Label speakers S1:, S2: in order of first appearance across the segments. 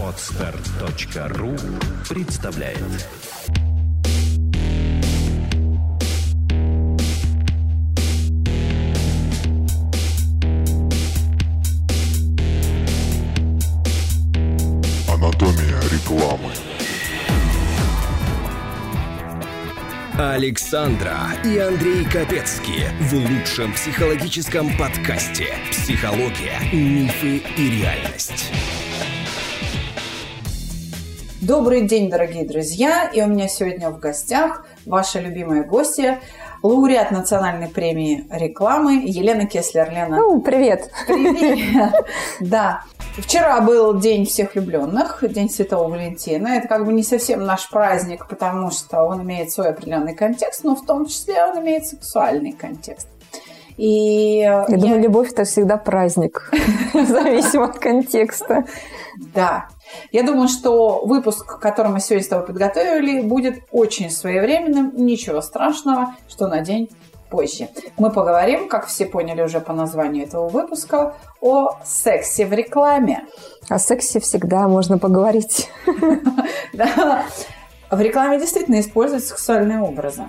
S1: Отстар.ру представляет
S2: Анатомия рекламы.
S1: Александра и Андрей Капецки в лучшем психологическом подкасте «Психология, мифы и реальность».
S3: Добрый день, дорогие друзья! И у меня сегодня в гостях ваша любимая гостья, лауреат национальной премии рекламы Елена Кеслер. Лена.
S4: Ну, привет.
S3: Привет. Да. Вчера был День всех влюбленных, День Святого Валентина. Это как бы не совсем наш праздник, потому что он имеет свой определенный контекст, но в том числе он имеет сексуальный контекст.
S4: И я, я думаю, любовь это всегда праздник, зависимо от контекста.
S3: Да. Я думаю, что выпуск, который мы сегодня с тобой подготовили, будет очень своевременным. Ничего страшного, что на день позже. Мы поговорим, как все поняли уже по названию этого выпуска, о сексе в рекламе.
S4: О сексе всегда можно поговорить.
S3: Да. В рекламе действительно используют сексуальные образы.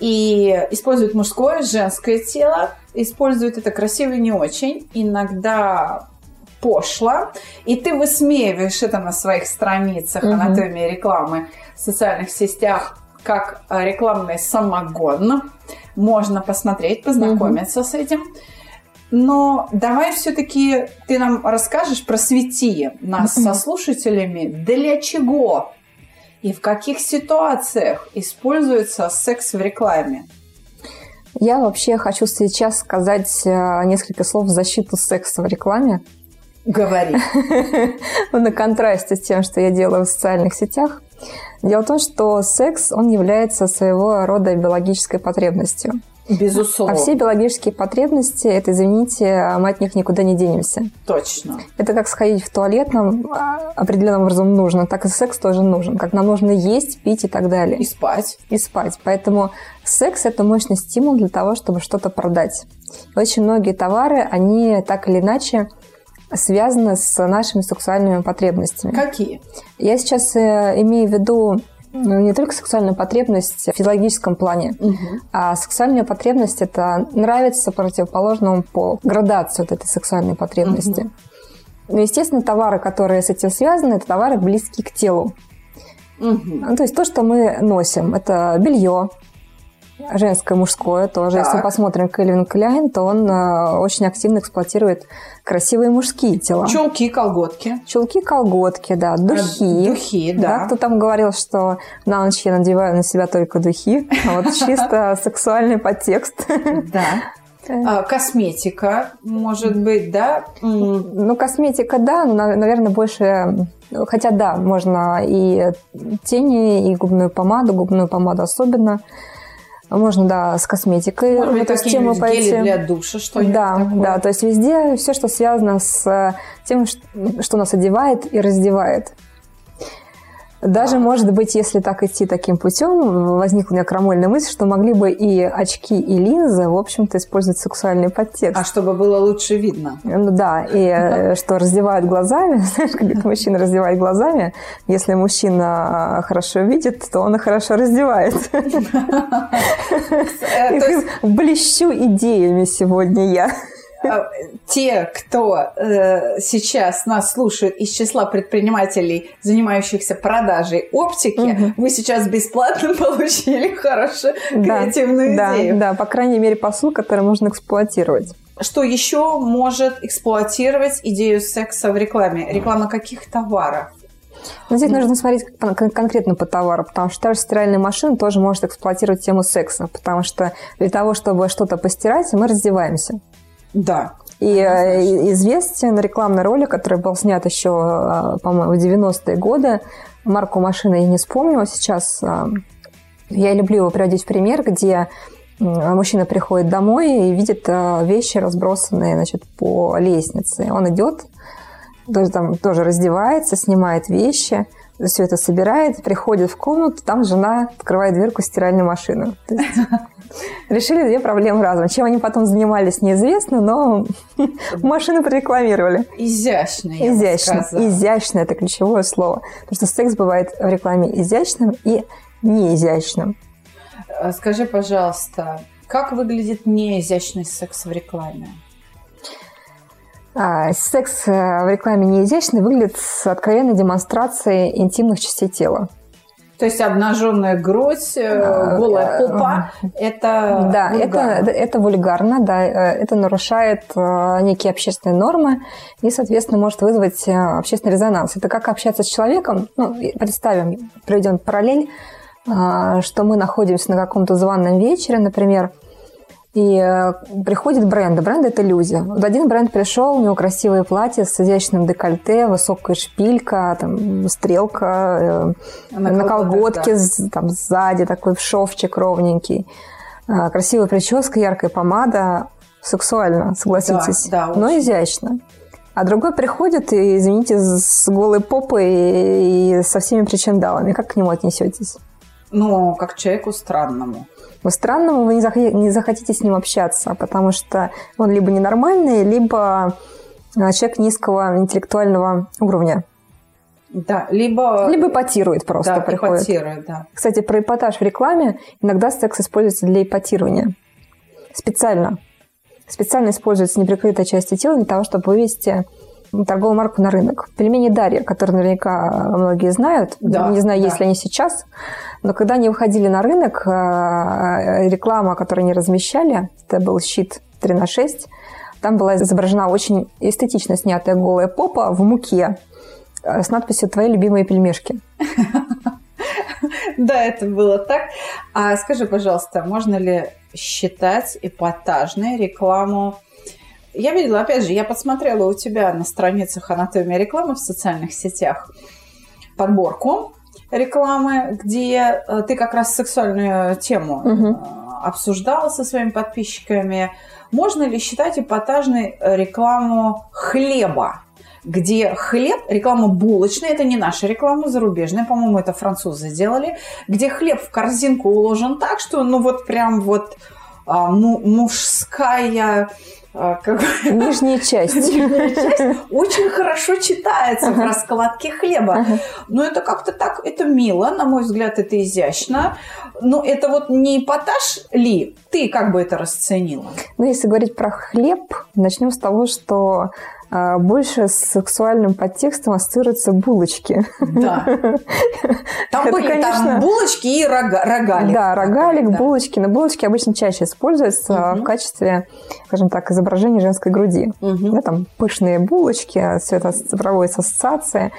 S3: И используют мужское, женское тело, используют это красиво и не очень. Иногда пошло, и ты высмеиваешь это на своих страницах угу. анатомии рекламы в социальных сетях как рекламный самогон. Можно посмотреть, познакомиться угу. с этим. Но давай все-таки ты нам расскажешь, просвети нас со слушателями, для чего и в каких ситуациях используется секс в рекламе.
S4: Я вообще хочу сейчас сказать э, несколько слов в защиту секса в рекламе.
S3: Говори.
S4: На контрасте с тем, что я делаю в социальных сетях. Дело в том, что секс, он является своего рода биологической потребностью.
S3: Безусловно.
S4: А все биологические потребности, это, извините, мы от них никуда не денемся.
S3: Точно.
S4: Это как сходить в туалет нам а, определенным образом нужно, так и секс тоже нужен. Как нам нужно есть, пить и так далее.
S3: И спать.
S4: И спать. Поэтому секс – это мощный стимул для того, чтобы что-то продать. Очень многие товары, они так или иначе связаны с нашими сексуальными потребностями.
S3: Какие?
S4: Я сейчас э, имею в виду ну, не только сексуальную потребность в физиологическом плане, угу. а сексуальная потребность это нравится противоположному полу, градацию вот этой сексуальной потребности. Угу. Ну, естественно, товары, которые с этим связаны, это товары близкие к телу. Угу. Ну, то есть то, что мы носим, это белье, женское, мужское тоже. Так. Если мы посмотрим Кельвин Кляйн, то он э, очень активно эксплуатирует красивые мужские тела.
S3: Чулки, колготки.
S4: Чулки, колготки, да. Духи.
S3: А, духи, да.
S4: да. Кто там говорил, что на ночь я надеваю на себя только духи. А вот чисто сексуальный подтекст.
S3: Да. А, косметика, может быть, да?
S4: Ну, косметика, да, но, наверное, больше... Хотя, да, можно и тени, и губную помаду, губную помаду особенно. Можно, да, с косметикой
S3: Может быть,
S4: эту
S3: тему пойти. для душа, что
S4: Да, такое. да, то есть везде все, что связано с тем, что нас одевает и раздевает. Даже, может быть, если так идти таким путем, возникла у меня крамольная мысль, что могли бы и очки, и линзы, в общем-то, использовать сексуальный подтекст.
S3: А чтобы было лучше видно.
S4: Ну да, и э, что раздевают глазами, знаешь, как мужчина раздевает глазами, если мужчина хорошо видит, то он и хорошо раздевает. Блещу идеями сегодня я.
S3: А, те, кто э, сейчас нас слушает из числа предпринимателей, занимающихся продажей оптики, угу. вы сейчас бесплатно получили хорошую креативную
S4: да,
S3: идею.
S4: Да, да, по крайней мере, посыл, который можно эксплуатировать.
S3: Что еще может эксплуатировать идею секса в рекламе? Реклама каких товаров?
S4: Но здесь нужно смотреть конкретно по товару, потому что та же стиральная машина тоже может эксплуатировать тему секса, потому что для того, чтобы что-то постирать, мы раздеваемся.
S3: Да.
S4: И э, известен рекламный ролик, который был снят еще, э, по-моему, в 90-е годы. Марку машины я не вспомнила сейчас. Э, я люблю его приводить в пример, где мужчина приходит домой и видит вещи, разбросанные значит, по лестнице. Он идет, тоже, там, тоже раздевается, снимает вещи, все это собирает, приходит в комнату, там жена открывает дверку стиральной машины. решили две проблемы разом. Чем они потом занимались, неизвестно, но машину прорекламировали.
S3: Изящно, я
S4: Изящно. Изящно – это ключевое слово. Потому что секс бывает в рекламе изящным и неизящным.
S3: А скажи, пожалуйста, как выглядит неизящный секс в рекламе?
S4: А, секс э, в рекламе неизящный выглядит с откровенной демонстрацией интимных частей тела.
S3: То есть обнаженная грудь, э, а, голая попа – это
S4: Да, это, это вульгарно, да, э, это нарушает некие общественные нормы и, соответственно, может вызвать общественный резонанс. Это как общаться с человеком, ну, представим, проведем параллель, что мы находимся на каком-то званом вечере, например, и э, приходит бренды. Бренд – это люди. Вот один бренд пришел, у него красивое платье с изящным декольте, высокая шпилька, там, стрелка, э, на, на колготке, да. там, сзади такой шовчик ровненький. Э, красивая прическа, яркая помада. Сексуально, согласитесь. Да, да, но изящно. А другой приходит и, извините, с голой попой и, и со всеми причиндалами. Как к нему отнесетесь?
S3: Ну, как человеку странному.
S4: Вы странному вы не, зах- не захотите с ним общаться, потому что он либо ненормальный, либо а, человек низкого интеллектуального уровня.
S3: Да, либо...
S4: Либо ипотирует просто, да, приходит.
S3: Ипотирует, да.
S4: Кстати, про эпатаж в рекламе иногда секс используется для ипотирования. Специально. Специально используется неприкрытая часть тела для того, чтобы вывести торговую марку на рынок. Пельмени Дарья, которые наверняка многие знают, да, не знаю, да. есть ли они сейчас, но когда они выходили на рынок, э, реклама, которую они размещали, это был щит 3 на 6, там была изображена очень эстетично снятая голая попа в муке э, с надписью «Твои любимые пельмешки».
S3: Да, это было так. А скажи, пожалуйста, можно ли считать эпатажной рекламу я видела, опять же, я посмотрела у тебя на страницах анатомия рекламы в социальных сетях подборку рекламы, где э, ты как раз сексуальную тему угу. обсуждала со своими подписчиками. Можно ли считать эпатажной рекламу хлеба? где хлеб, реклама булочная, это не наша реклама, зарубежная, по-моему, это французы сделали, где хлеб в корзинку уложен так, что, ну, вот прям вот а, мужская
S4: как... Нижняя часть.
S3: Нижняя часть очень хорошо читается в раскладке хлеба. Но это как-то так, это мило, на мой взгляд, это изящно. Но это вот не эпатаж ли? Ты как бы это расценила?
S4: Ну, если говорить про хлеб, начнем с того, что а, больше с сексуальным подтекстом ассоциируются булочки.
S3: Да. Там были конечно... там булочки и рога, рогалик.
S4: Да, рогалик, да. булочки. Но булочки обычно чаще используются угу. в качестве, скажем так, изображения женской груди. Угу. Там пышные булочки, все это проводится ассоциация.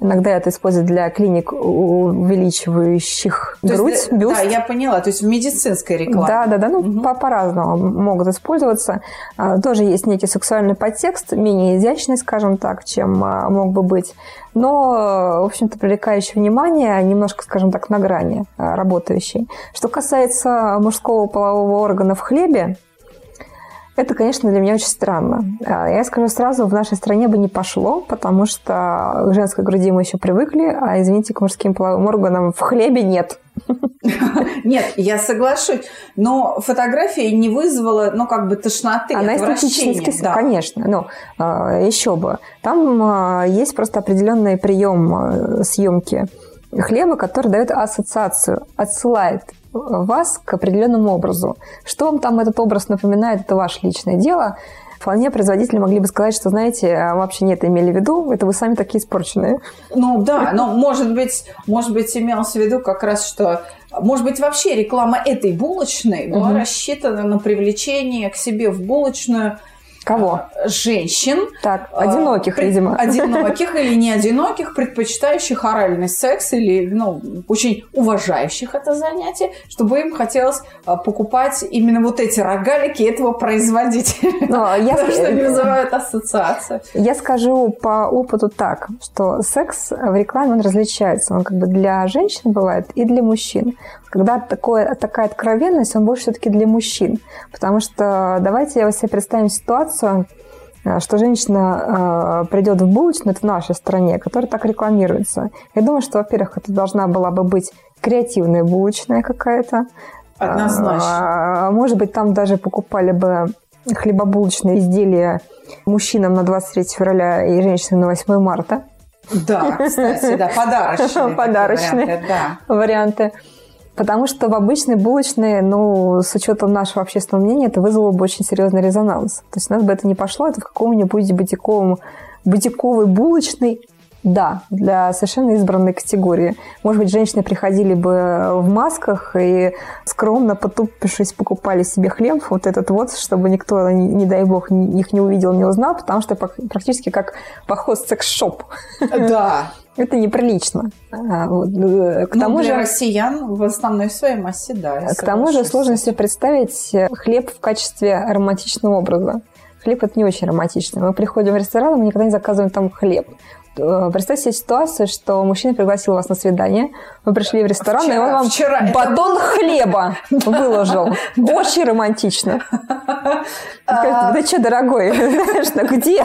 S4: Иногда это используют для клиник, увеличивающих То грудь, есть, бюст.
S3: Да, я поняла. То есть в медицинской рекламе.
S4: Да, да, да. Ну, угу. по- по-разному могут использоваться. А, тоже есть некий сексуальный подтекст, менее изящный, скажем так, чем а, мог бы быть. Но, в общем-то, привлекающий внимание, немножко, скажем так, на грани а, работающий. Что касается мужского полового органа в хлебе, это, конечно, для меня очень странно. А, я скажу сразу, в нашей стране бы не пошло, потому что к женской груди мы еще привыкли, а, извините, к мужским половым органам в хлебе нет.
S3: Нет, я соглашусь, но фотография не вызвала, ну, как бы тошноты,
S4: Она эстетически, да. конечно, но а, еще бы. Там есть просто определенный прием съемки хлеба, который дает ассоциацию, отсылает вас к определенному образу. Что вам там этот образ напоминает, это ваше личное дело. Вполне производители могли бы сказать, что, знаете, а вообще нет, имели в виду, это вы сами такие испорченные.
S3: Ну да, но может быть, может быть, имелось в виду как раз, что может быть, вообще реклама этой булочной была угу. рассчитана на привлечение к себе в булочную
S4: Кого?
S3: А, женщин.
S4: Так, одиноких,
S3: пред...
S4: видимо.
S3: Одиноких или не одиноких, предпочитающих оральный секс или, ну, очень уважающих это занятие, чтобы им хотелось а, покупать именно вот эти рогалики этого производителя. Но я... Потому что они вызывают ассоциацию.
S4: Я скажу по опыту так, что секс в рекламе, он различается. Он как бы для женщин бывает и для мужчин. Когда такое, такая откровенность, он больше все-таки для мужчин. Потому что давайте я себе представим ситуацию, э, что женщина э, придет в булочную, это в нашей стране, которая так рекламируется. Я думаю, что, во-первых, это должна была бы быть креативная булочная какая-то.
S3: Однозначно.
S4: А, может быть, там даже покупали бы хлебобулочные изделия мужчинам на 23 февраля и женщинам на 8 марта.
S3: Да, кстати, да, подарочные.
S4: Подарочные.
S3: варианты, да.
S4: варианты. Потому что в обычной булочной, ну, с учетом нашего общественного мнения, это вызвало бы очень серьезный резонанс. То есть у нас бы это не пошло, это в каком-нибудь бутиковом, бутиковой булочной, да, для совершенно избранной категории. Может быть, женщины приходили бы в масках и скромно, потупившись, покупали себе хлеб, вот этот вот, чтобы никто, не, не дай бог, их не увидел, не узнал, потому что практически как поход в секс-шоп.
S3: Да.
S4: Это неприлично. А, вот, э, К
S3: Ну,
S4: тому
S3: для
S4: же...
S3: россиян в основной своей массе, да.
S4: К тому же сложно себе представить э, хлеб в качестве романтичного образа. Хлеб это не очень романтично. Мы приходим в ресторан, мы никогда не заказываем там хлеб. Э, Представьте себе ситуацию, что мужчина пригласил вас на свидание, вы пришли в ресторан, и
S3: Вчера-
S4: он вам
S3: вчера это
S4: батон хлеба выложил. Очень романтично. Да что, дорогой, где,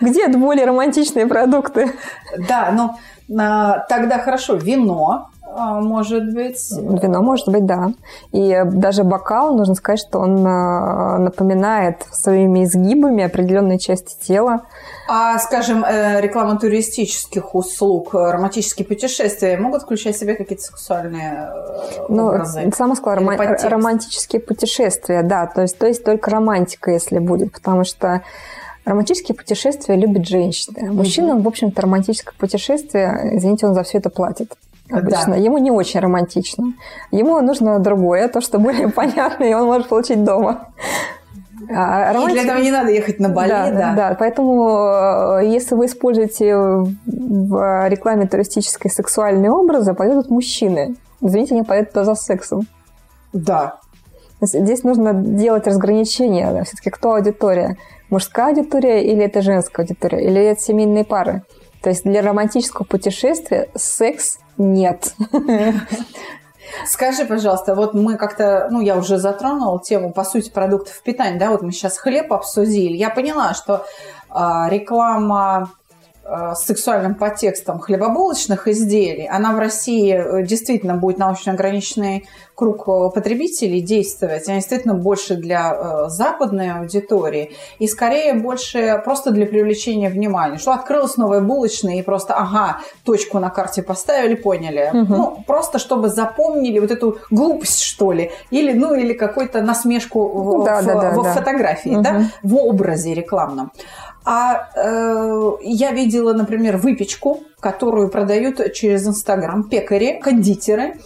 S4: где более романтичные продукты?
S3: Да, ну а, тогда хорошо, вино может быть.
S4: Вино может быть, да. И даже бокал, нужно сказать, что он э, напоминает своими изгибами определенные части тела.
S3: А, скажем, э, реклама туристических услуг, романтические путешествия могут включать в себя какие-то сексуальные э,
S4: Ну,
S3: образы?
S4: сама сказала, рома-
S3: подтекст?
S4: романтические путешествия, да. То есть, то есть только романтика, если будет, потому что романтические путешествия любят женщины. Мужчинам, в общем-то, романтическое путешествие, извините, он за все это платит. Обычно.
S3: Да.
S4: Ему не очень романтично. Ему нужно другое, то, что более понятно, и он может получить дома. А
S3: И для
S4: романтика-
S3: этого не надо ехать на Бали,
S4: да,
S3: да.
S4: да. Поэтому, э, если вы используете в рекламе туристической сексуальные образы, пойдут мужчины. Извините, они пойдут туда за сексом.
S3: Да.
S4: Здесь нужно делать разграничение. Все-таки кто аудитория? Мужская аудитория или это женская аудитория? Или это семейные пары? То есть для романтического путешествия секс нет.
S3: Скажи, пожалуйста, вот мы как-то, ну, я уже затронула тему, по сути, продуктов питания, да, вот мы сейчас хлеб обсудили. Я поняла, что а, реклама с сексуальным подтекстом хлебобулочных изделий, она в России э, действительно будет научно ограниченный круг э, потребителей действовать, она действительно больше для э, западной аудитории и скорее больше просто для привлечения внимания, что открылась новая булочная и просто, ага, точку на карте поставили, поняли.
S4: Мгм.
S3: Ну, просто чтобы запомнили вот эту глупость, что ли, или, ну, или какую-то насмешку в,
S4: Да,
S3: в-
S4: да, да,
S3: в
S4: да.
S3: фотографии,
S4: Мгм.
S3: да, в образе рекламном. А э, я видела, например, выпечку, которую продают через Инстаграм. Пекари, кондитеры,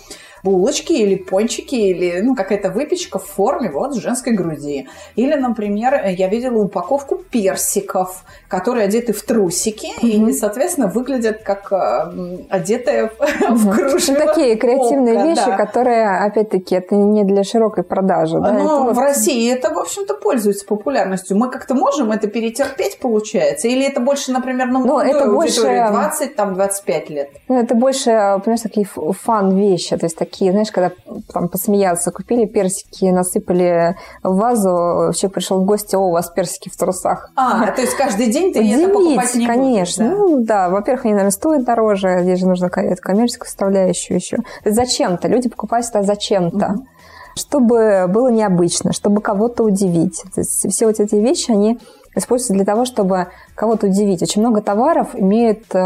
S3: булочки или пончики, или ну, какая-то выпечка в форме вот женской груди. Или, например, я видела упаковку персиков, которые одеты в трусики
S4: Мгм.
S3: и, соответственно, выглядят как э, одетые в
S4: Мгм.
S3: кружево.
S4: Ну, такие креативные
S3: око,
S4: вещи,
S3: да.
S4: которые, опять-таки, это не для широкой продажи. да, это
S3: Но
S4: вот-
S3: в России это, в общем-то, пользуется популярностью. Мы как-то можем это перетерпеть, получается? Или это больше, например, на
S4: Ну,
S3: молодой
S4: это больше-
S3: аудитории, 20, там, 25 лет?
S4: Ну, это больше, понимаешь, такие фан-вещи. То есть такие, знаешь, когда там посмеяться, купили персики, насыпали в вазу, человек пришел в гости, о, у вас персики в трусах.
S3: А, то есть каждый день ты это покупать не
S4: конечно.
S3: будешь, да?
S4: Ну, да, во-первых, они, наверное, стоят дороже, здесь же нужно коммерческую составляющую еще. Зачем-то, люди покупают это зачем-то.
S3: Мгм.
S4: Чтобы было необычно, чтобы кого-то удивить. То есть все вот эти вещи, они используются для того, чтобы кого-то удивить. Очень много товаров имеют э,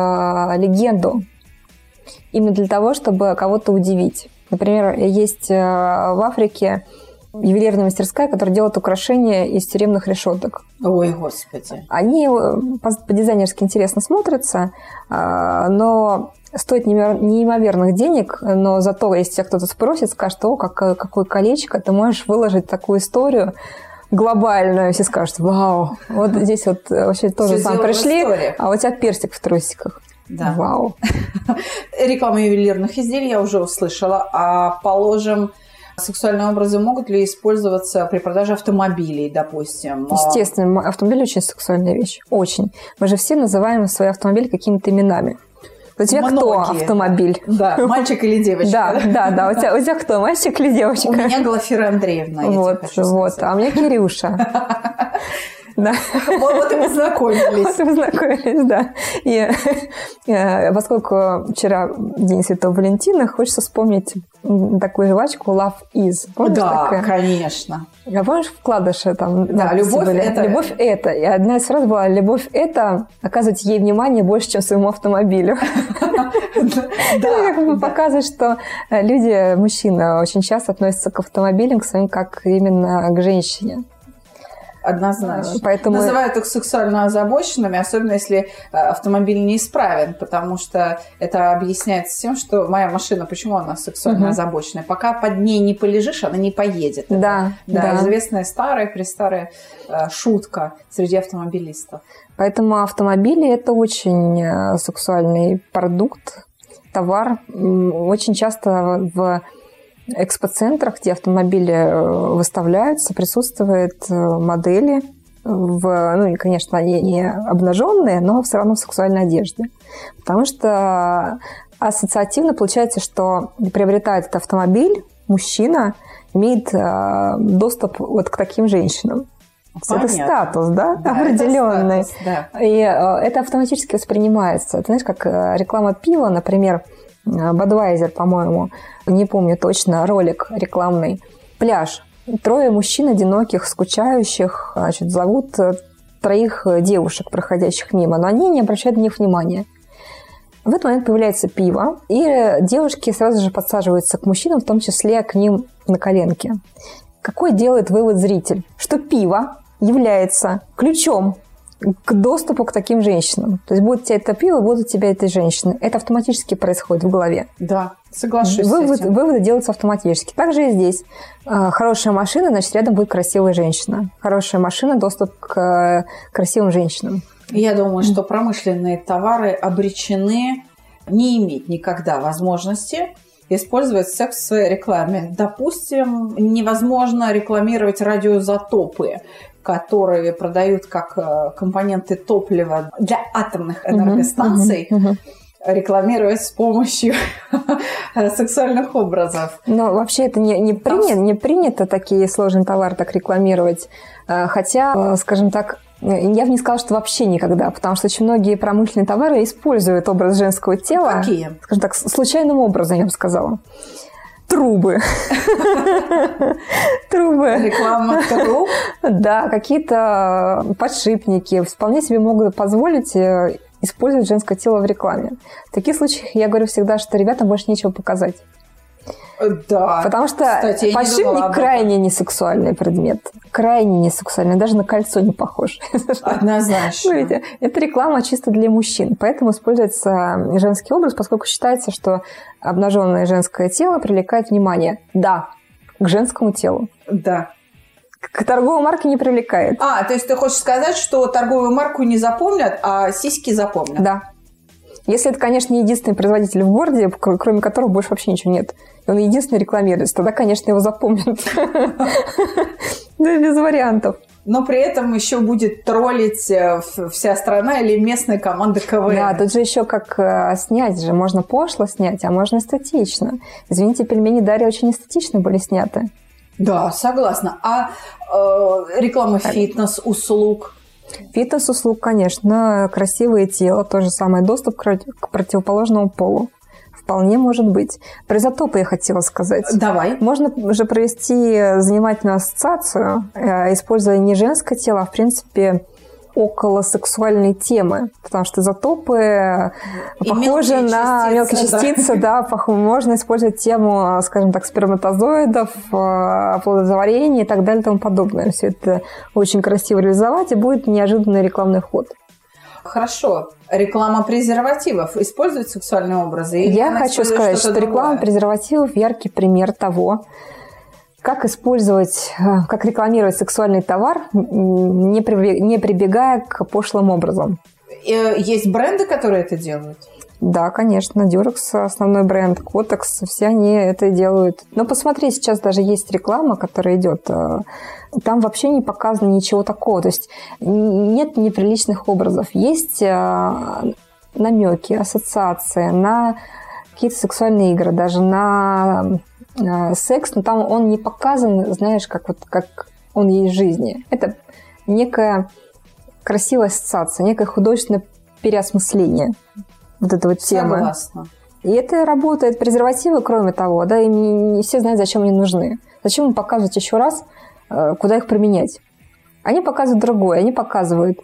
S4: легенду именно для того, чтобы кого-то удивить. Например, есть э, в Африке ювелирная мастерская, которая делает украшения из тюремных решеток.
S3: Ой, господи.
S4: Они э, по- по-дизайнерски интересно смотрятся, а, но стоят неимовер- неимоверных денег, но зато, если тебя кто-то спросит, скажет, о, какое, какое колечко, ты можешь выложить такую историю глобальную, все скажут, вау, вот здесь вот э, вообще тоже сам пришли, а у тебя персик в трусиках.
S3: Да.
S4: Вау.
S3: Реклама ювелирных изделий я уже услышала. А, положим, сексуальные образы могут ли использоваться при продаже автомобилей, допустим? А,
S4: Естественно, автомобиль очень сексуальная вещь. Очень. Мы же все называем свои автомобили какими-то именами. У тебя кто
S3: Многие.
S4: автомобиль?
S3: Да, мальчик или девочка?
S4: Да, да, да. У тебя, у тебя кто, мальчик или девочка?
S3: У меня Глафира Андреевна,
S4: вот, вот. А у меня Кирюша. Да.
S3: Вот, вот и познакомились.
S4: Вот и познакомились, да. И э, поскольку вчера День Святого Валентина, хочется вспомнить такую жвачку Love Is.
S3: Помнишь, да, такая? конечно.
S4: Я помнишь, вкладыши там
S3: Да, любовь
S4: были?
S3: это...
S4: Любовь это. И одна из фраз была «Любовь это оказывать ей внимание больше, чем своему автомобилю». Да. Показывает, что э, люди, мужчины, очень часто относятся к автомобилям к своим как именно к женщине.
S3: Однозначно. Поэтому... Называют их сексуально озабоченными, особенно если э, автомобиль неисправен, потому что это объясняется тем, что моя машина, почему она сексуально угу. озабоченная? Пока под ней не полежишь, она не поедет.
S4: Да,
S3: да. да. Известная старая, престарая э, шутка среди автомобилистов.
S4: Поэтому автомобили – это очень э, сексуальный продукт, товар. Очень часто в экспоцентрах, где автомобили э, выставляются, присутствуют э, модели в, ну, конечно, они не обнаженные, но все равно в сексуальной одежде. Потому что ассоциативно получается, что приобретает этот автомобиль мужчина, имеет э, доступ вот к таким женщинам. Понятно. Это статус, да, да определенный. Это статус, да. И э, это автоматически воспринимается. Ты знаешь, как э, реклама пива, например, Бадвайзер, по-моему, не помню точно, ролик рекламный. Пляж. Трое мужчин одиноких, скучающих, значит, зовут э, троих девушек, проходящих мимо, но они не обращают на них внимания. В этот момент появляется пиво, и девушки сразу же подсаживаются к мужчинам, в том числе к ним на коленке. Какой делает вывод зритель? Что пиво является ключом к доступу к таким женщинам. То есть будет у тебя это пиво, будут тебя этой женщины. Это автоматически происходит в голове.
S3: Да, соглашусь
S4: Вывод. Выводы делаются автоматически. Также и здесь. А, хорошая машина, значит, рядом будет красивая женщина. Хорошая машина, доступ к э, красивым женщинам.
S3: Я думаю, что промышленные товары обречены не иметь никогда возможности использовать секс в своей рекламе. Допустим, невозможно рекламировать радиозатопы, которые продают как э, компоненты топлива для атомных энергостанций. Uh-huh, uh-huh, uh-huh рекламировать с помощью сексуальных образов.
S4: Но вообще это не, не, принято, не принято такие сложные товары так рекламировать. Э, хотя, э, скажем так, я бы не сказала, что вообще никогда, потому что очень многие промышленные товары используют образ женского тела.
S3: Какие?
S4: Скажем так, случайным образом, я бы сказала трубы.
S3: Трубы. Реклама труб?
S4: Да, какие-то подшипники вполне себе могут позволить э, использовать женское тело в рекламе. В таких случаях я говорю всегда, что ребятам больше нечего показать.
S3: Да.
S4: Потому что Кстати, подшипник крайне несексуальный предмет. Крайне несексуальный. Даже на кольцо не похож.
S3: Однозначно.
S4: Видите, это реклама чисто для мужчин. Поэтому используется женский образ, поскольку считается, что обнаженное женское тело привлекает внимание. Да, к женскому телу.
S3: Да.
S4: К торговой марке не привлекает.
S3: А, то есть ты хочешь сказать, что торговую марку не запомнят, а сиськи запомнят?
S4: Да. Если это, конечно, не единственный производитель в городе, кроме которого больше вообще ничего нет, он единственный рекламируется, тогда, конечно, его запомнят. Без вариантов.
S3: Но при этом еще будет троллить э, вся страна или местная команда КВН.
S4: Да, тут же еще как э, снять же. Можно пошло снять, а можно эстетично. Извините, пельмени Дарья очень эстетично были сняты.
S3: Да, согласна. А э, реклама фитнес-услуг?
S4: Фитнес-услуг, конечно, красивое тело, то же самое, доступ к противоположному полу. Вполне может быть. Про изотопы я хотела сказать.
S3: Давай.
S4: Можно же провести занимательную ассоциацию, э, используя не женское тело, а, в принципе, около сексуальной темы, потому что изотопы и похожи мелкие на частицы, мелкие частицы, да. да, можно использовать тему, скажем так, сперматозоидов, э, плодотворения и так далее и тому подобное. Все это очень красиво реализовать, и будет неожиданный рекламный ход.
S3: Хорошо. Реклама презервативов использует сексуальные образы?
S4: Я хочу сказать, что реклама презервативов яркий пример того, как использовать, э, как рекламировать сексуальный товар, не прибегая к пошлым образом?
S3: Э, есть бренды, которые это делают?
S4: Да, конечно, Durex основной бренд, Kotex, все они это делают. Но посмотри, сейчас даже есть реклама, которая идет. Э, там вообще не показано ничего такого. То есть нет неприличных образов. Есть намеки, ассоциации на какие-то сексуальные игры, даже на э, секс, но там он не показан, знаешь, как вот как он есть в жизни. Это некая красивая ассоциация, некое художественное переосмысление вот этой вот темы.
S3: Согласна.
S4: И это работает. Презервативы, кроме того, да, и не, все знают, зачем они нужны. Зачем им показывать еще раз, э, куда их применять. Они показывают другое. Они показывают,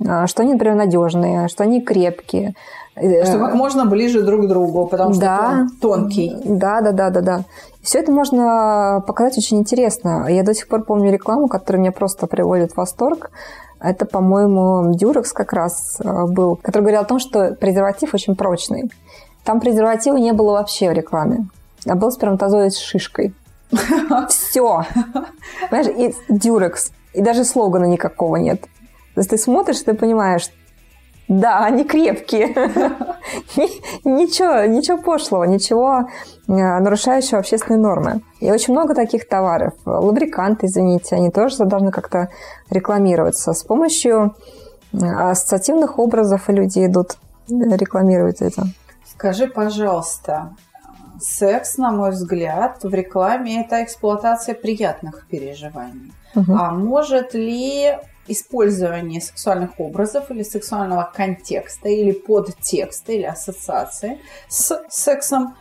S4: э, что они, например, надежные, что они крепкие. Э,
S3: Что как можно ближе друг к другу, потому что
S4: Да.
S3: он тонкий.
S4: Да, да, да, да, да. Все это можно показать очень интересно. Я до сих пор помню рекламу, которая меня просто приводит в восторг. Это, по-моему, Дюрекс как раз э, был, который говорил о том, что презерватив очень прочный. Там презерватива не было вообще в рекламе. А был сперматозоид с шишкой. Все. Понимаешь, и Дюрекс. И даже слогана никакого нет. То есть ты смотришь, ты понимаешь, да, они крепкие. Ни- Ничего, ничего пошлого, ничего э, нарушающего общественные нормы. И очень много таких товаров. Лубриканты, извините, они тоже должны как-то рекламироваться. С помощью э, ассоциативных образов люди идут э, рекламировать это.
S3: Скажи, пожалуйста, секс, на мой взгляд, в рекламе это эксплуатация приятных переживаний.
S4: Мгм.
S3: А может ли использование сексуальных образов или сексуального контекста или подтекста или ассоциации с сексом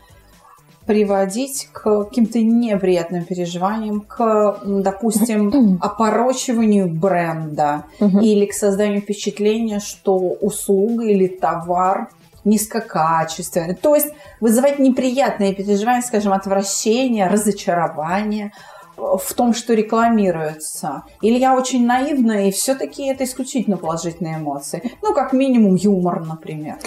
S3: приводить к каким-то неприятным переживаниям, к, допустим, опорочиванию бренда или к созданию впечатления, что услуга или товар низкокачественный. То есть вызывать неприятные переживания, скажем, отвращение, разочарование в том, что рекламируется. Или я очень наивна, и все-таки это исключительно положительные эмоции. Ну, как минимум, юмор, например.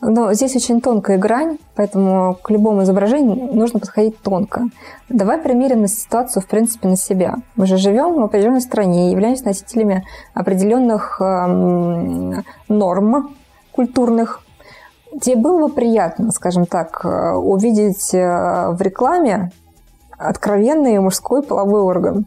S4: Но здесь очень тонкая грань, поэтому к любому изображению нужно подходить тонко. Давай примерим на ситуацию, в принципе, на себя. Мы же живем в определенной стране, являемся носителями определенных эм, норм культурных. Тебе было бы приятно, скажем так, э, увидеть э, в рекламе откровенный мужской половой орган.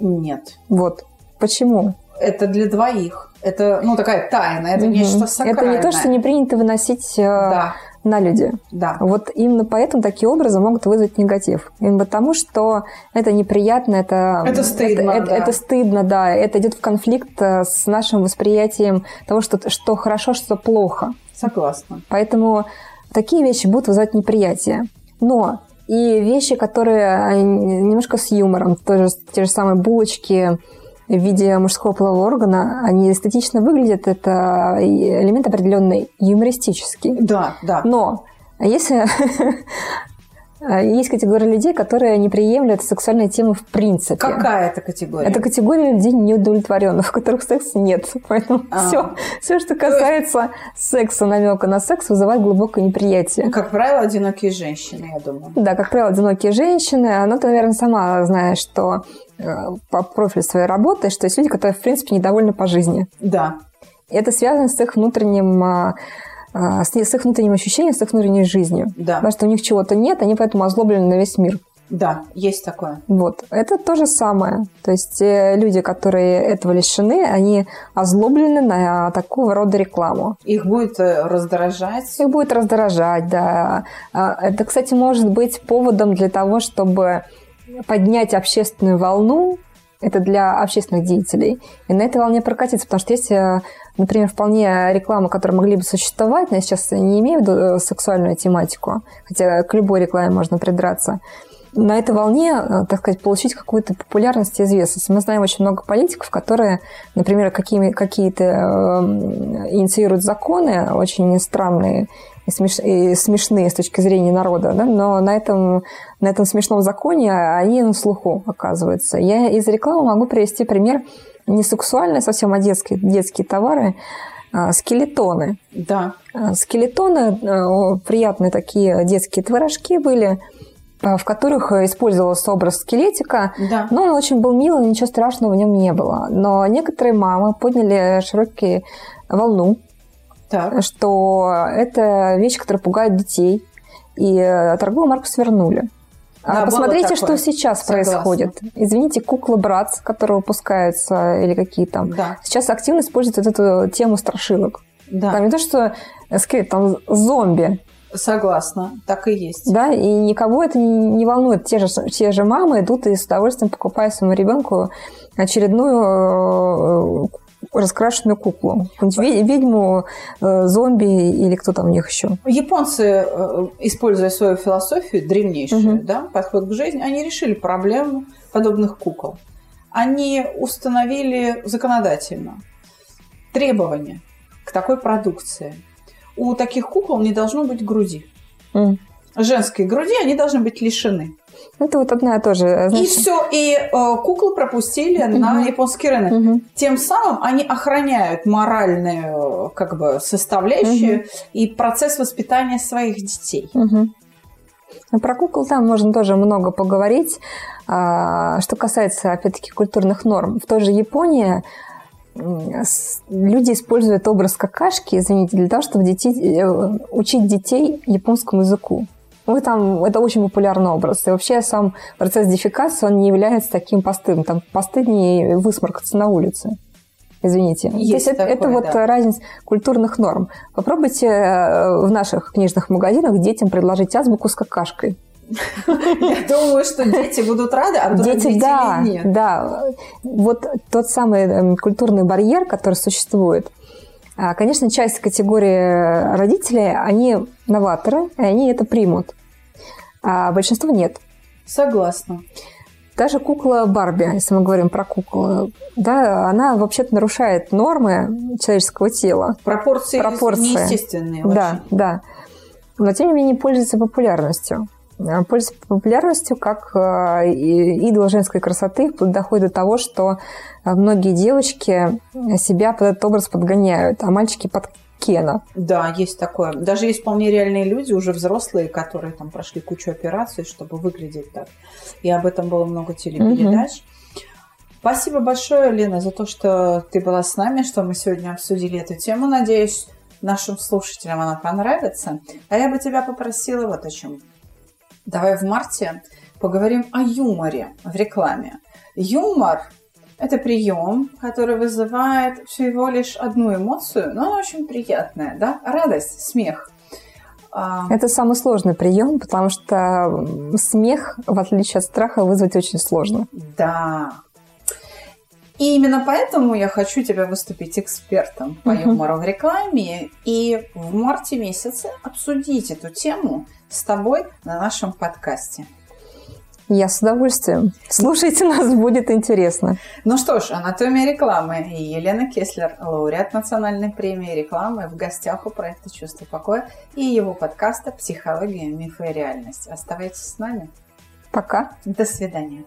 S3: Нет.
S4: Вот. Почему?
S3: Это для двоих. Это, ну, такая тайна, это
S4: Мгм.
S3: нечто
S4: Это
S3: сакральное.
S4: не то, что не принято выносить э,
S3: Да,
S4: на люди.
S3: да.
S4: Вот именно поэтому такие образы могут вызвать негатив. Именно потому, что это неприятно, это...
S3: Это стыдно,
S4: Это,
S3: да.
S4: это стыдно, да. Это идет в конфликт э, с нашим восприятием того, что, что хорошо, что плохо.
S3: Согласна.
S4: Поэтому такие вещи будут вызывать неприятие. Но и вещи, которые э, немножко с юмором, тоже те же самые булочки в виде мужского полового органа, они эстетично выглядят, это элемент определенный юмористический.
S3: Да, да.
S4: Но если есть категория людей, которые не приемлют сексуальные темы в принципе.
S3: Какая это категория?
S4: Это категория людей неудовлетворенных, у которых секса нет. Поэтому
S3: А.
S4: все, все, что касается секса, намека на секс, вызывает глубокое неприятие.
S3: Как правило, одинокие женщины, я думаю.
S4: Да, как правило, одинокие женщины. Но ты, наверное, сама знаешь, что э, по профилю своей работы, что есть люди, которые, в принципе, недовольны по жизни.
S3: Да.
S4: И это связано с их внутренним а, с с их внутренним ощущением, с их внутренней жизнью.
S3: Да.
S4: Потому что у них чего-то нет, они поэтому озлоблены на весь мир.
S3: Да, есть такое.
S4: Вот. Это то же самое. То есть э, люди, которые этого лишены, они озлоблены на такого рода рекламу.
S3: Их будет э, раздражать.
S4: Их будет раздражать, да. А, Это, кстати, может быть поводом для того, чтобы поднять общественную волну, это для общественных деятелей, и на этой волне прокатиться, потому что есть, э, например, вполне рекламы, которые могли бы существовать, но я сейчас не имею в виду э, сексуальную тематику, хотя к любой рекламе можно придраться, на этой волне, э, так сказать, получить какую-то популярность и известность. Мы знаем очень много политиков, которые, например, какие-то э, инициируют законы очень странные и, смеш, и смешные с точки зрения народа, да? но на этом, на этом смешном законе они на слуху оказываются. Я из рекламы могу привести пример не сексуальный совсем, а детские, детские товары, а, скелетоны.
S3: Да.
S4: А, Скелетоны, э, приятные такие детские творожки были, а, в которых использовался образ скелетика,
S3: Да.
S4: но он очень был милый, ничего страшного в нем не было. Но некоторые мамы подняли широкие волну,
S3: Так.
S4: что это вещь, которая пугает детей, и э, торговую марку свернули. А
S3: Да,
S4: посмотрите, что сейчас
S3: Согласна.
S4: происходит. Извините, куклы братц, которые выпускаются, или какие там.
S3: Да.
S4: Сейчас активно используют вот эту тему страшилок.
S3: Да.
S4: Там не то, что э, скелет, там зомби,
S3: Согласна. Так и есть.
S4: да, и никого это не, не волнует. Те же, те же мамы идут и с удовольствием покупают своему ребенку очередную э, раскрашенную куклу. Ведьму, э, зомби или кто там у них еще.
S3: Японцы, э, используя свою философию древнейшую,
S4: Мгм.
S3: да, подход к жизни, они решили проблему подобных кукол. Они установили законодательно требования к такой продукции. У таких кукол не должно быть груди.
S4: М.
S3: Женской груди они должны быть лишены.
S4: Это вот одна тоже.
S3: И
S4: знаешь,
S3: все, и э, куклы пропустили на
S4: Мгм.
S3: японский рынок.
S4: Мгм.
S3: Тем самым они охраняют моральную э, как бы, составляющую и процесс воспитания своих детей.
S4: Ну, Про кукол там можно тоже много поговорить. А, Что касается, опять-таки, культурных норм. В той же Японии люди используют образ какашки, извините, для того, чтобы детей, э, учить детей японскому языку. Ну, там, это очень популярный образ. И вообще сам процесс дефекации, он не является таким постыдным. Там постыднее высморкаться на улице. Извините. То
S3: Есть
S4: это, это
S3: такое,
S4: вот
S3: да.
S4: разница культурных норм. Попробуйте э, в наших книжных магазинах детям предложить азбуку с какашкой.
S3: Я думаю, что дети будут рады, а
S4: Дети, да,
S3: нет.
S4: да. Вот тот самый эм, культурный барьер, который существует. А, Конечно, часть категории родителей, они новаторы, и они это примут. А большинство нет.
S3: Согласна.
S4: Даже кукла Барби, если мы говорим про куклу, да, она вообще-то нарушает нормы человеческого тела.
S3: Пропорции,
S4: Пропорции.
S3: неестественные
S4: Да, да. Но тем не менее пользуется популярностью. А, Пользуется популярностью как э, идол женской красоты, вплоть доходит до того, что э, многие девочки себя под этот образ подгоняют, а мальчики под Кена.
S3: Да, есть такое. Даже есть вполне реальные люди, уже взрослые, которые там прошли кучу операций, чтобы выглядеть так. И об этом было много телепередач. Спасибо большое, Лена, за то, что ты была с нами, что мы сегодня обсудили эту тему. Надеюсь, нашим слушателям она понравится. А я бы тебя попросила вот о чем. Давай в марте поговорим о юморе в рекламе. Юмор – это прием, который вызывает всего лишь одну эмоцию, но она очень приятная, да? Радость, смех. А,
S4: Это самый сложный прием, потому что смех, в отличие от страха, вызвать очень сложно.
S3: Да. И именно поэтому я хочу тебя выступить экспертом по юмору в рекламе и в марте месяце обсудить эту тему с тобой на нашем подкасте.
S4: Я с удовольствием. Слушайте нас, будет интересно.
S3: Ну что ж, анатомия рекламы и Елена Кеслер, лауреат национальной премии рекламы, в гостях у проекта «Чувство покоя» и его подкаста «Психология, мифы и реальность». Оставайтесь с нами.
S4: Пока.
S3: До свидания.